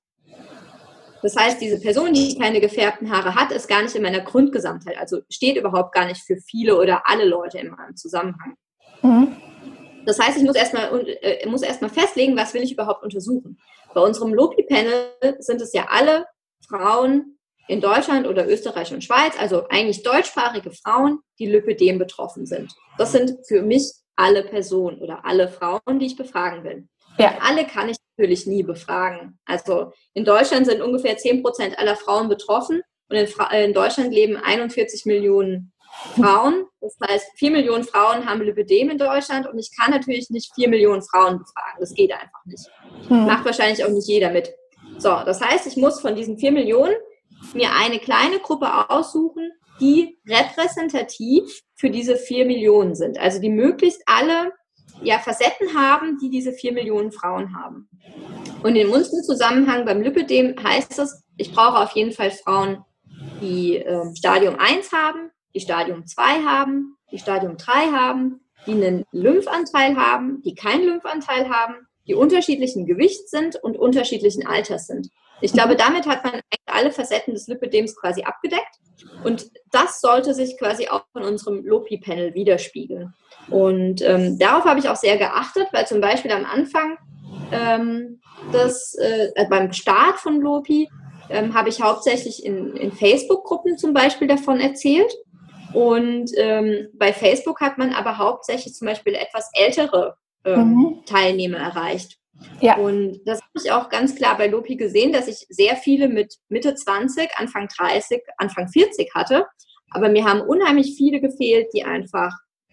Das heißt, diese Person, die keine gefärbten Haare hat, ist gar nicht in meiner Grundgesamtheit, also steht überhaupt gar nicht für viele oder alle Leute in meinem Zusammenhang. Mhm. Das heißt, ich muss erstmal, äh, muss erstmal festlegen, was will ich überhaupt untersuchen. Bei unserem Lopi-Panel sind es ja alle Frauen in Deutschland oder Österreich und Schweiz, also eigentlich deutschsprachige Frauen, die Lipödem betroffen sind. Das sind für mich alle Personen oder alle Frauen, die ich befragen will. Ja. Alle kann ich natürlich nie befragen. Also in Deutschland sind ungefähr 10 Prozent aller Frauen betroffen und in, in, Deutschland leben 41 Millionen Frauen. Das heißt, 4 Millionen Frauen haben Lipidem in Deutschland und ich kann natürlich nicht 4 Millionen Frauen befragen. Das geht einfach nicht. Hm. Macht wahrscheinlich auch nicht jeder mit. So, das heißt, ich muss von diesen 4 Millionen mir eine kleine Gruppe aussuchen, die repräsentativ für diese 4 Millionen sind. Also die möglichst alle ja, Facetten haben, die diese 4 Millionen Frauen haben. Und in unserem Zusammenhang beim Lipidem heißt es, ich brauche auf jeden Fall Frauen, die äh, Stadium 1 haben, die Stadium 2 haben, die Stadium 3 haben, die einen Lymphanteil haben, die keinen Lymphanteil haben, die unterschiedlichen Gewichts sind und unterschiedlichen Alters sind. Ich glaube, damit hat man alle Facetten des Lipidems quasi abgedeckt. Und das sollte sich quasi auch in unserem Lopi-Panel widerspiegeln. Und ähm, darauf habe ich auch sehr geachtet, weil zum Beispiel am Anfang ähm, des, äh, äh, beim Start von Lopi ähm, habe ich hauptsächlich in, in Facebook-Gruppen zum Beispiel davon erzählt. Und ähm, bei Facebook hat man aber hauptsächlich zum Beispiel etwas ältere ähm, mhm. Teilnehmer erreicht. Ja. Und das habe ich auch ganz klar bei Lopi gesehen, dass ich sehr viele mit Mitte 20, Anfang 30, Anfang 40 hatte. Aber mir haben unheimlich viele gefehlt, die einfach,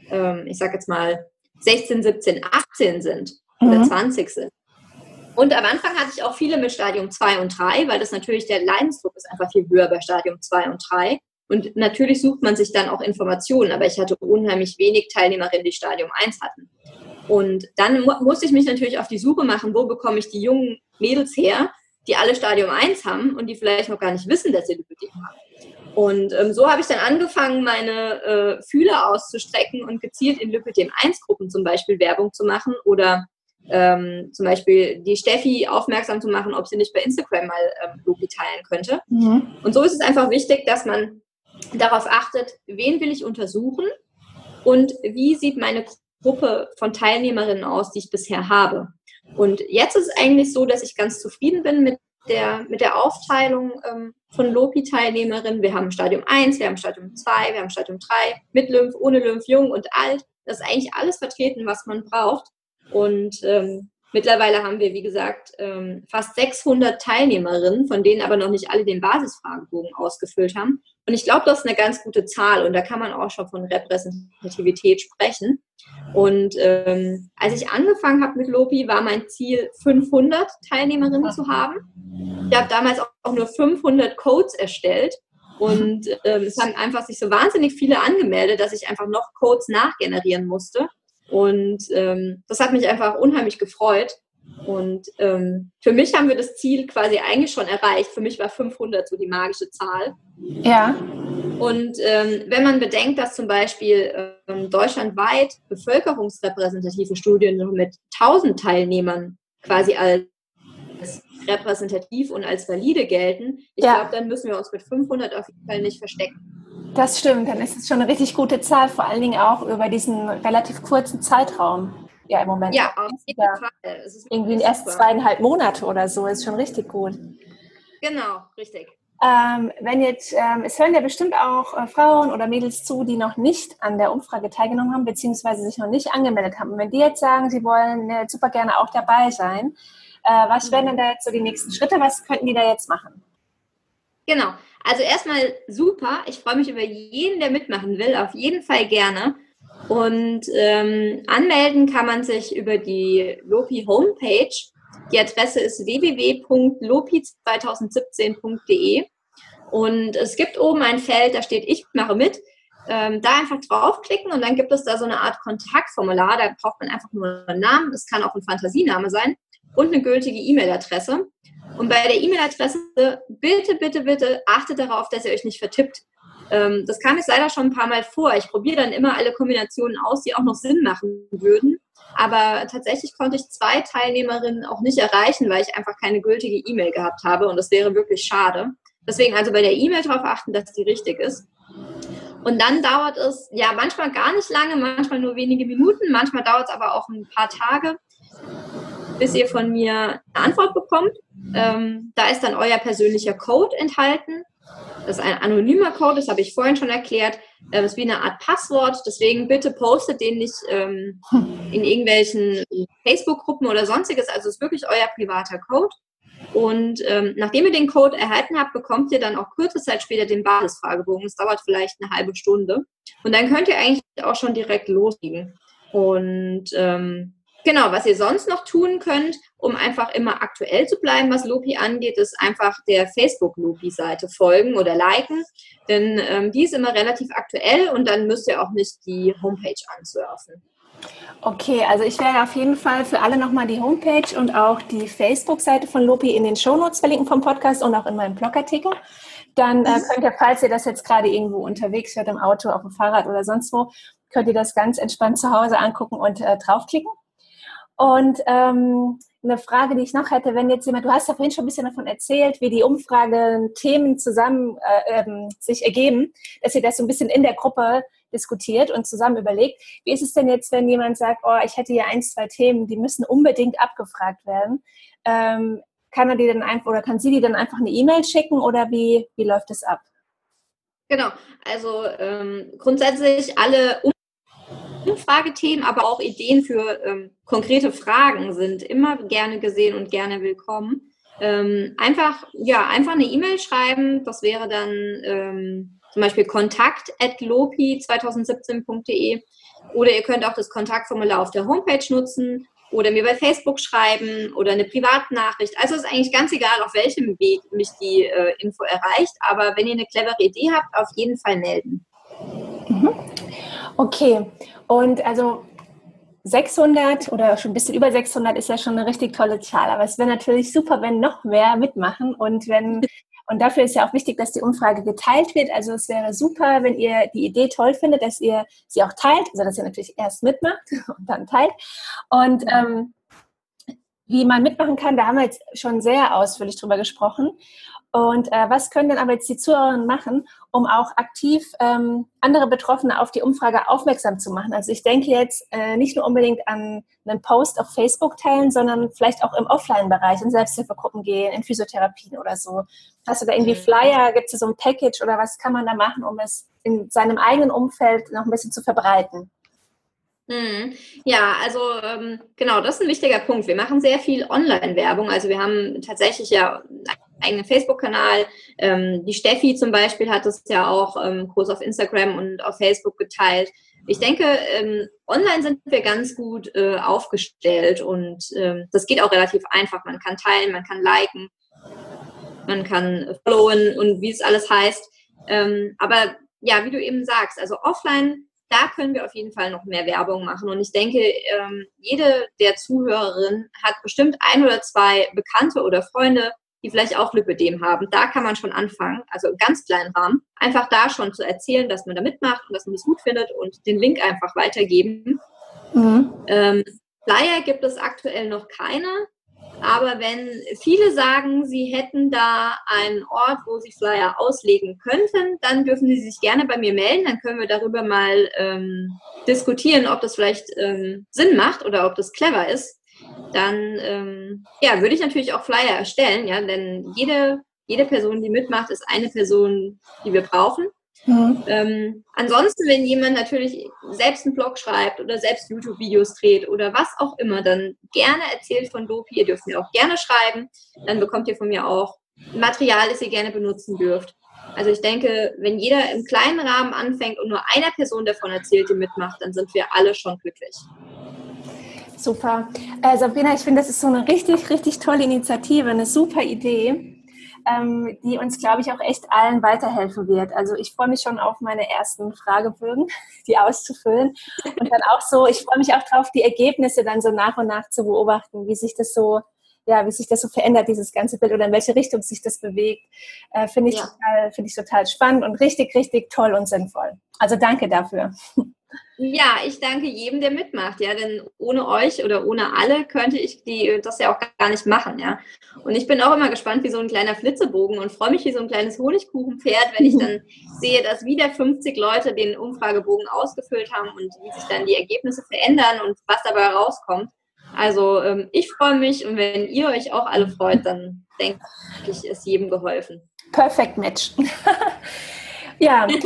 ähm, ich sage jetzt mal, 16, 17, 18 sind oder mhm. 20 sind. Und am Anfang hatte ich auch viele mit Stadium 2 und 3, weil das natürlich der Leidensdruck ist einfach viel höher bei Stadium 2 und 3. Und natürlich sucht man sich dann auch Informationen, aber ich hatte unheimlich wenig Teilnehmerinnen, die Stadium 1 hatten. Und dann mu musste ich mich natürlich auf die Suche machen, wo bekomme ich die jungen Mädels her, die alle Stadium 1 haben und die vielleicht noch gar nicht wissen, dass sie Lipödem haben. Und ähm, so habe ich dann angefangen, meine äh, Fühler auszustrecken und gezielt in Lipödem 1 Gruppen zum Beispiel Werbung zu machen oder ähm, zum Beispiel die Steffi aufmerksam zu machen, ob sie nicht bei Instagram mal ähm, Loki teilen könnte. Mhm. Und so ist es einfach wichtig, dass man darauf achtet, wen will ich untersuchen und wie sieht meine Gruppe von Teilnehmerinnen aus, die ich bisher habe. Und jetzt ist es eigentlich so, dass ich ganz zufrieden bin mit der, mit der Aufteilung ähm, von Lopi-Teilnehmerinnen. Wir haben Stadium 1, wir haben Stadium 2, wir haben Stadium 3, mit Lymph, ohne Lymph, jung und alt. Das ist eigentlich alles vertreten, was man braucht. Und ähm, mittlerweile haben wir, wie gesagt, ähm, fast 600 Teilnehmerinnen, von denen aber noch nicht alle den Basisfragebogen ausgefüllt haben. Und ich glaube, das ist eine ganz gute Zahl und da kann man auch schon von Repräsentativität sprechen. Und ähm, als ich angefangen habe mit Lopi, war mein Ziel, 500 Teilnehmerinnen zu haben. Ich habe damals auch nur 500 Codes erstellt und ähm, es haben einfach sich so wahnsinnig viele angemeldet, dass ich einfach noch Codes nachgenerieren musste. Und ähm, das hat mich einfach unheimlich gefreut. Und ähm, für mich haben wir das Ziel quasi eigentlich schon erreicht. Für mich war 500 so die magische Zahl. Ja. Und ähm, wenn man bedenkt, dass zum Beispiel ähm, deutschlandweit bevölkerungsrepräsentative Studien mit 1000 Teilnehmern quasi als repräsentativ und als valide gelten, ich ja. glaube, dann müssen wir uns mit 500 auf jeden Fall nicht verstecken. Das stimmt, dann ist es schon eine richtig gute Zahl, vor allen Dingen auch über diesen relativ kurzen Zeitraum. Ja, im Moment. Ja, auf jeden ja. Fall. Irgendwie erst zweieinhalb Monate oder so, ist schon richtig gut. Genau, richtig. Ähm, wenn jetzt, ähm, es hören ja bestimmt auch äh, Frauen oder Mädels zu, die noch nicht an der Umfrage teilgenommen haben, beziehungsweise sich noch nicht angemeldet haben. Und wenn die jetzt sagen, sie wollen äh, super gerne auch dabei sein, äh, was wären denn da jetzt so die nächsten Schritte? Was könnten die da jetzt machen? Genau. Also erstmal super. Ich freue mich über jeden, der mitmachen will. Auf jeden Fall gerne. Und ähm, anmelden kann man sich über die Lopi Homepage. Die Adresse ist www.lopi2017.de und es gibt oben ein Feld, da steht Ich mache mit. Ähm, da einfach draufklicken und dann gibt es da so eine Art Kontaktformular. Da braucht man einfach nur einen Namen, das kann auch ein Fantasiename sein und eine gültige E-Mail-Adresse. Und bei der E-Mail-Adresse bitte, bitte, bitte achtet darauf, dass ihr euch nicht vertippt. Ähm, das kam jetzt leider schon ein paar Mal vor. Ich probiere dann immer alle Kombinationen aus, die auch noch Sinn machen würden. Aber tatsächlich konnte ich zwei Teilnehmerinnen auch nicht erreichen, weil ich einfach keine gültige E-Mail gehabt habe. Und das wäre wirklich schade. Deswegen also bei der E-Mail darauf achten, dass die richtig ist. Und dann dauert es ja manchmal gar nicht lange, manchmal nur wenige Minuten, manchmal dauert es aber auch ein paar Tage, bis ihr von mir eine Antwort bekommt. Ähm, da ist dann euer persönlicher Code enthalten. Das ist ein anonymer Code, das habe ich vorhin schon erklärt. Das ist wie eine Art Passwort. Deswegen bitte postet den nicht ähm, in irgendwelchen Facebook-Gruppen oder sonstiges. Also es ist wirklich euer privater Code. Und ähm, nachdem ihr den Code erhalten habt, bekommt ihr dann auch kurze Zeit später den Basisfragebogen. Es dauert vielleicht eine halbe Stunde. Und dann könnt ihr eigentlich auch schon direkt loslegen. Und ähm, Genau, was ihr sonst noch tun könnt, um einfach immer aktuell zu bleiben, was Lopi angeht, ist einfach der Facebook-Lopi-Seite folgen oder liken, denn ähm, die ist immer relativ aktuell und dann müsst ihr auch nicht die Homepage ansurfen. Okay, also ich werde auf jeden Fall für alle nochmal die Homepage und auch die Facebook-Seite von Lopi in den Shownotes verlinken vom Podcast und auch in meinem Blogartikel. Dann äh, könnt ihr, falls ihr das jetzt gerade irgendwo unterwegs hört, im Auto, auf dem Fahrrad oder sonst wo, könnt ihr das ganz entspannt zu Hause angucken und äh, draufklicken. Und ähm, eine Frage, die ich noch hätte, wenn jetzt jemand, du hast ja vorhin schon ein bisschen davon erzählt, wie die Umfrage Themen zusammen äh, ähm, sich ergeben, dass ihr das so ein bisschen in der Gruppe diskutiert und zusammen überlegt. Wie ist es denn jetzt, wenn jemand sagt, oh, ich hätte hier ein, zwei Themen, die müssen unbedingt abgefragt werden? Ähm, kann er die dann einfach oder kann sie die dann einfach eine E-Mail schicken oder wie, wie läuft es ab? Genau, also ähm, grundsätzlich alle um Umfragethemen, aber auch Ideen für ähm, konkrete Fragen sind immer gerne gesehen und gerne willkommen. Ähm, einfach, ja, einfach eine E-Mail schreiben. Das wäre dann ähm, zum Beispiel kontakt.lopi2017.de oder ihr könnt auch das Kontaktformular auf der Homepage nutzen oder mir bei Facebook schreiben oder eine Privatnachricht. Also ist eigentlich ganz egal, auf welchem Weg mich die äh, Info erreicht. Aber wenn ihr eine clevere Idee habt, auf jeden Fall melden. Mhm. Okay, und also 600 oder schon ein bisschen über 600 ist ja schon eine richtig tolle Zahl. Aber es wäre natürlich super, wenn noch mehr mitmachen und wenn und dafür ist ja auch wichtig, dass die Umfrage geteilt wird. Also es wäre super, wenn ihr die Idee toll findet, dass ihr sie auch teilt, also dass ihr natürlich erst mitmacht und dann teilt. Und ähm, wie man mitmachen kann, da haben wir jetzt schon sehr ausführlich drüber gesprochen. Und äh, was können denn aber jetzt die Zuhörerinnen machen, um auch aktiv ähm, andere Betroffene auf die Umfrage aufmerksam zu machen? Also ich denke jetzt äh, nicht nur unbedingt an einen Post auf Facebook teilen, sondern vielleicht auch im Offline-Bereich, in Selbsthilfegruppen gehen, in Physiotherapien oder so. Hast du da irgendwie mhm. Flyer? Gibt es so ein Package oder was kann man da machen, um es in seinem eigenen Umfeld noch ein bisschen zu verbreiten? Mhm. Ja, also ähm, genau, das ist ein wichtiger Punkt. Wir machen sehr viel Online-Werbung. Also wir haben tatsächlich ja eigenen Facebook-Kanal. Ähm, die Steffi zum Beispiel hat es ja auch ähm, groß auf Instagram und auf Facebook geteilt. Ich denke, ähm, online sind wir ganz gut äh, aufgestellt und ähm, das geht auch relativ einfach. Man kann teilen, man kann liken, man kann followen und wie es alles heißt. Ähm, aber ja, wie du eben sagst, also offline da können wir auf jeden Fall noch mehr Werbung machen. Und ich denke, ähm, jede der Zuhörerinnen hat bestimmt ein oder zwei Bekannte oder Freunde, die vielleicht auch Lipödem haben. Da kann man schon anfangen, also im ganz kleinen Rahmen, einfach da schon zu erzählen, dass man da mitmacht und dass man das gut findet und den Link einfach weitergeben. Mhm. Ähm, Flyer gibt es aktuell noch keine. Aber wenn viele sagen, sie hätten da einen Ort, wo sie Flyer auslegen könnten, dann dürfen sie sich gerne bei mir melden. Dann können wir darüber mal ähm, diskutieren, ob das vielleicht ähm, Sinn macht oder ob das clever ist. Dann ähm, ja, würde ich natürlich auch Flyer erstellen, ja, denn jede, jede Person, die mitmacht, ist eine Person, die wir brauchen. Mhm. Ähm, ansonsten, wenn jemand natürlich selbst einen Blog schreibt oder selbst YouTube-Videos dreht oder was auch immer, dann gerne erzählt von Lopi. Ihr dürft mir auch gerne schreiben. Dann bekommt ihr von mir auch Material, das ihr gerne benutzen dürft. Also ich denke, wenn jeder im kleinen Rahmen anfängt und nur einer Person davon erzählt, die mitmacht, dann sind wir alle schon glücklich. Super. Äh, Sabrina, ich finde, das ist so eine richtig, richtig tolle Initiative, eine super Idee ähm, die uns, glaube ich, auch echt allen weiterhelfen wird. Also ich freue mich schon auf meine ersten Fragebögen, die auszufüllen. Und dann auch so, ich freue mich auch darauf, die Ergebnisse dann so nach und nach zu beobachten, wie sich das so ja, wie sich das so verändert, dieses ganze Bild oder in welche Richtung sich das bewegt, äh, finde ich, ja. total, find ich total spannend und richtig, richtig toll und sinnvoll. Also danke dafür. Ja, ich danke jedem, der mitmacht, ja, denn ohne euch oder ohne alle könnte ich die, das ja auch gar nicht machen, ja. Und ich bin auch immer gespannt wie so ein kleiner Flitzebogen und freue mich wie so ein kleines Honigkuchenpferd, wenn ich dann sehe, dass wieder 50 Leute den Umfragebogen ausgefüllt haben und wie sich dann die Ergebnisse verändern und was dabei rauskommt. Also ähm, ich freue mich und wenn ihr euch auch alle freut, dann denke ich, ist jedem geholfen. Perfect Match. ja.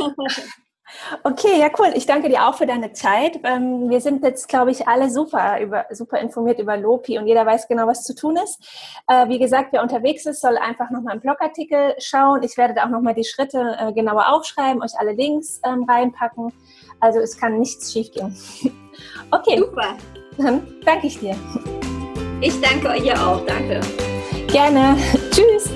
Okay, ja cool. Ich danke dir auch für deine Zeit. Ähm, wir sind jetzt, glaube ich, alle super, über, super informiert über Lopi und jeder weiß genau, was zu tun ist. Äh, wie gesagt, wer unterwegs ist, soll einfach nochmal im Blogartikel schauen. Ich werde da auch nochmal die Schritte äh, genauer aufschreiben, euch alle Links ähm, reinpacken. Also es kann nichts schiefgehen. Okay. Super. Dann danke ich dir. Ich danke euch auch. Danke. Gerne. Tschüss.